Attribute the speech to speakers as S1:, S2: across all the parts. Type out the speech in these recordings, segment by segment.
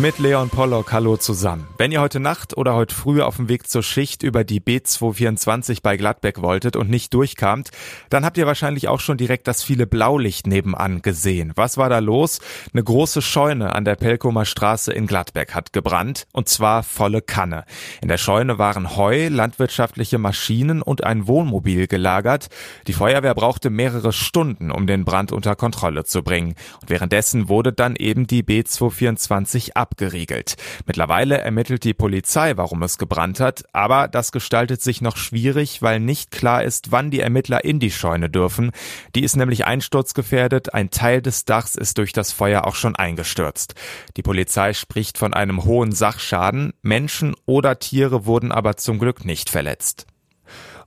S1: Mit Leon Pollock, hallo zusammen. Wenn ihr heute Nacht oder heute früh auf dem Weg zur Schicht über die B224 bei Gladbeck wolltet und nicht durchkamt, dann habt ihr wahrscheinlich auch schon direkt das viele Blaulicht nebenan gesehen. Was war da los? Eine große Scheune an der Pelkomer Straße in Gladbeck hat gebrannt und zwar volle Kanne. In der Scheune waren Heu, landwirtschaftliche Maschinen und ein Wohnmobil gelagert. Die Feuerwehr brauchte mehrere Stunden, um den Brand unter Kontrolle zu bringen. Und währenddessen wurde dann eben die B224 abgeriegelt. Mittlerweile ermittelt die Polizei, warum es gebrannt hat, aber das gestaltet sich noch schwierig, weil nicht klar ist, wann die Ermittler in die Scheune dürfen. Die ist nämlich einsturzgefährdet, ein Teil des Dachs ist durch das Feuer auch schon eingestürzt. Die Polizei spricht von einem hohen Sachschaden, Menschen oder Tiere wurden aber zum Glück nicht verletzt.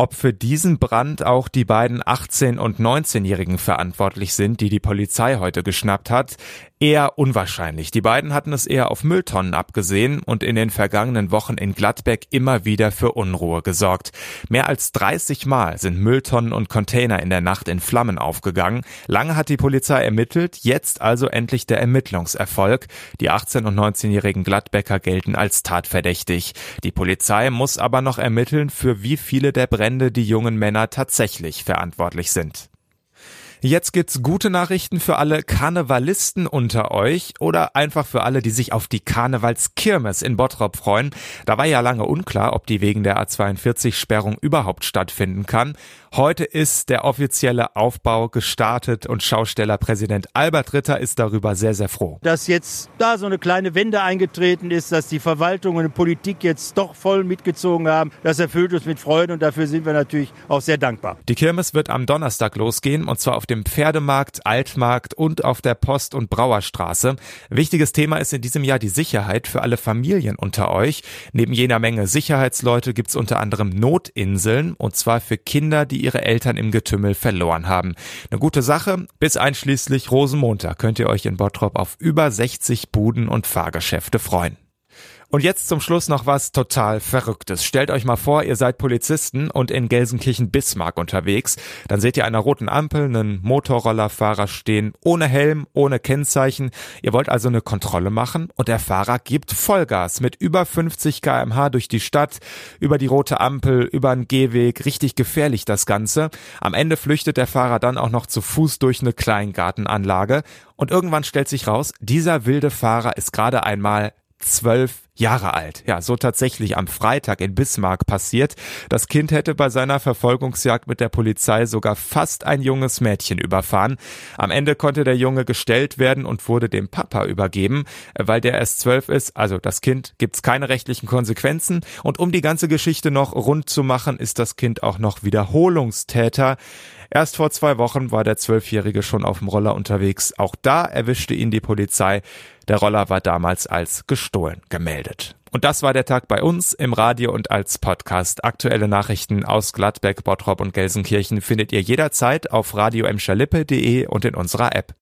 S1: Ob für diesen Brand auch die beiden 18- und 19-Jährigen verantwortlich sind, die die Polizei heute geschnappt hat, eher unwahrscheinlich. Die beiden hatten es eher auf Mülltonnen abgesehen und in den vergangenen Wochen in Gladbeck immer wieder für Unruhe gesorgt. Mehr als 30 Mal sind Mülltonnen und Container in der Nacht in Flammen aufgegangen. Lange hat die Polizei ermittelt, jetzt also endlich der Ermittlungserfolg. Die 18- und 19-jährigen Gladbecker gelten als tatverdächtig. Die Polizei muss aber noch ermitteln, für wie viele der Brände die jungen Männer tatsächlich verantwortlich sind. Jetzt gibt's gute Nachrichten für alle Karnevalisten unter euch oder einfach für alle, die sich auf die Karnevalskirmes in Bottrop freuen. Da war ja lange unklar, ob die wegen der A42-Sperrung überhaupt stattfinden kann. Heute ist der offizielle Aufbau gestartet und Schaustellerpräsident Albert Ritter ist darüber sehr, sehr froh.
S2: Dass jetzt da so eine kleine Wende eingetreten ist, dass die Verwaltung und die Politik jetzt doch voll mitgezogen haben, das erfüllt uns mit Freude und dafür sind wir natürlich auch sehr dankbar.
S1: Die Kirmes wird am Donnerstag losgehen und zwar auf dem Pferdemarkt, Altmarkt und auf der Post- und Brauerstraße. Wichtiges Thema ist in diesem Jahr die Sicherheit für alle Familien unter euch. Neben jener Menge Sicherheitsleute gibt's unter anderem Notinseln und zwar für Kinder, die ihre Eltern im Getümmel verloren haben. Eine gute Sache. Bis einschließlich Rosenmontag könnt ihr euch in Bottrop auf über 60 Buden und Fahrgeschäfte freuen. Und jetzt zum Schluss noch was total Verrücktes. Stellt euch mal vor, ihr seid Polizisten und in Gelsenkirchen-Bismarck unterwegs. Dann seht ihr einer roten Ampel einen Motorrollerfahrer stehen, ohne Helm, ohne Kennzeichen. Ihr wollt also eine Kontrolle machen und der Fahrer gibt Vollgas mit über 50 kmh durch die Stadt, über die rote Ampel, über einen Gehweg. Richtig gefährlich das Ganze. Am Ende flüchtet der Fahrer dann auch noch zu Fuß durch eine Kleingartenanlage. Und irgendwann stellt sich raus, dieser wilde Fahrer ist gerade einmal zwölf Jahre alt. Ja, so tatsächlich am Freitag in Bismarck passiert. Das Kind hätte bei seiner Verfolgungsjagd mit der Polizei sogar fast ein junges Mädchen überfahren. Am Ende konnte der Junge gestellt werden und wurde dem Papa übergeben, weil der erst zwölf ist. Also das Kind gibt's keine rechtlichen Konsequenzen. Und um die ganze Geschichte noch rund zu machen, ist das Kind auch noch Wiederholungstäter. Erst vor zwei Wochen war der Zwölfjährige schon auf dem Roller unterwegs. Auch da erwischte ihn die Polizei. Der Roller war damals als gestohlen gemeldet. Und das war der Tag bei uns im Radio und als Podcast. Aktuelle Nachrichten aus Gladbeck, Bottrop und Gelsenkirchen findet ihr jederzeit auf radio und in unserer App.